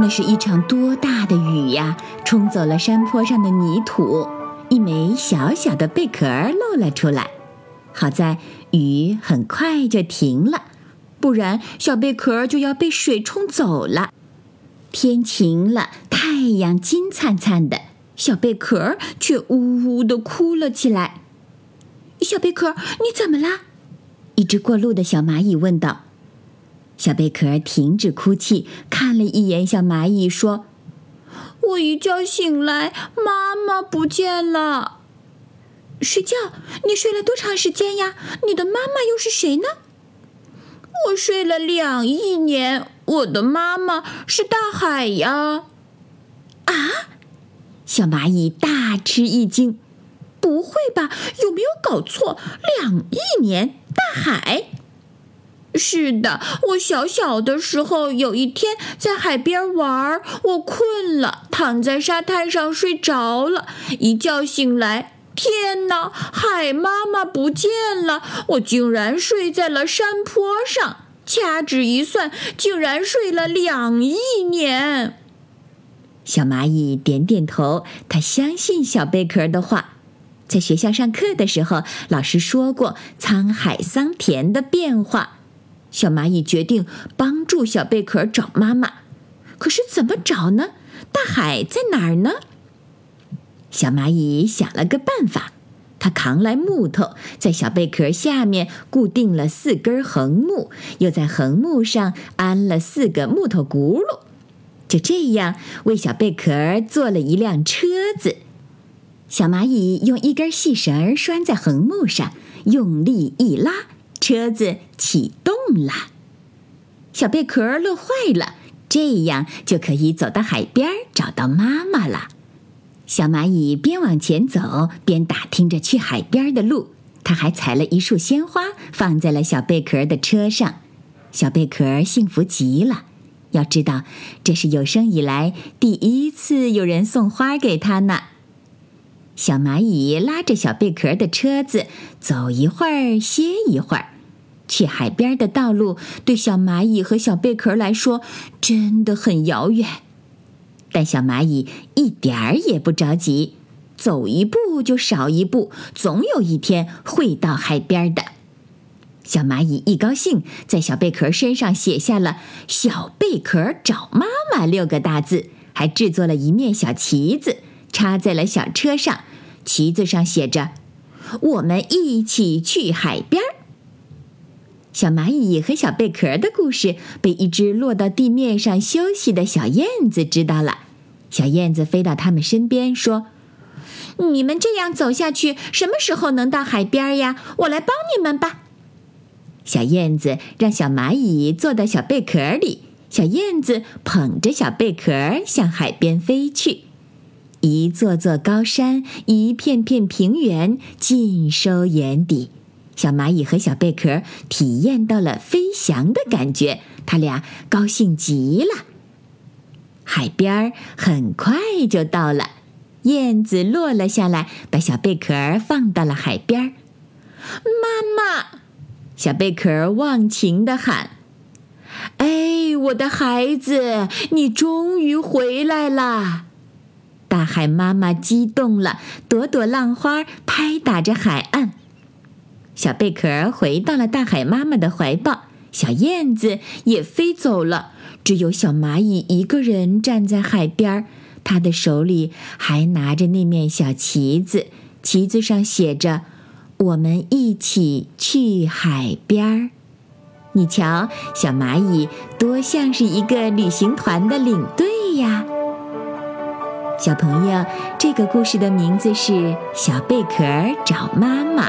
那是一场多大的雨呀！冲走了山坡上的泥土，一枚小小的贝壳露了出来。好在雨很快就停了，不然小贝壳就要被水冲走了。天晴了，太阳金灿灿的，小贝壳却呜呜地哭了起来。小贝壳，你怎么啦？一只过路的小蚂蚁问道。小贝壳停止哭泣，看了一眼小蚂蚁，说：“我一觉醒来，妈妈不见了。睡觉？你睡了多长时间呀？你的妈妈又是谁呢？”“我睡了两亿年，我的妈妈是大海呀。”“啊！”小蚂蚁大吃一惊，“不会吧？有没有搞错？两亿年，大海？”是的，我小小的时候有一天在海边玩，我困了，躺在沙滩上睡着了。一觉醒来，天哪，海妈妈不见了！我竟然睡在了山坡上，掐指一算，竟然睡了两亿年。小蚂蚁点点头，它相信小贝壳的话。在学校上课的时候，老师说过沧海桑田的变化。小蚂蚁决定帮助小贝壳找妈妈，可是怎么找呢？大海在哪儿呢？小蚂蚁想了个办法，它扛来木头，在小贝壳下面固定了四根横木，又在横木上安了四个木头轱辘，就这样为小贝壳做了一辆车子。小蚂蚁用一根细绳拴在横木上，用力一拉。车子启动了，小贝壳乐坏了，这样就可以走到海边找到妈妈了。小蚂蚁边往前走边打听着去海边的路，它还采了一束鲜花放在了小贝壳的车上。小贝壳幸福极了，要知道这是有生以来第一次有人送花给他呢。小蚂蚁拉着小贝壳的车子走一会儿，歇一会儿。去海边的道路对小蚂蚁和小贝壳来说真的很遥远，但小蚂蚁一点儿也不着急，走一步就少一步，总有一天会到海边的。小蚂蚁一高兴，在小贝壳身上写下了“小贝壳找妈妈”六个大字，还制作了一面小旗子，插在了小车上。旗子上写着：“我们一起去海边。”小蚂蚁和小贝壳的故事被一只落到地面上休息的小燕子知道了。小燕子飞到他们身边说：“你们这样走下去，什么时候能到海边呀？我来帮你们吧。”小燕子让小蚂蚁坐到小贝壳里，小燕子捧着小贝壳向海边飞去。一座座高山，一片片平原，尽收眼底。小蚂蚁和小贝壳体验到了飞翔的感觉，他俩高兴极了。海边儿很快就到了，燕子落了下来，把小贝壳放到了海边儿。妈妈，小贝壳忘情的喊：“哎，我的孩子，你终于回来了！”大海妈妈激动了，朵朵浪花拍打着海岸。小贝壳回到了大海妈妈的怀抱，小燕子也飞走了，只有小蚂蚁一个人站在海边儿，他的手里还拿着那面小旗子，旗子上写着“我们一起去海边儿”。你瞧，小蚂蚁多像是一个旅行团的领队呀！小朋友，这个故事的名字是《小贝壳找妈妈》。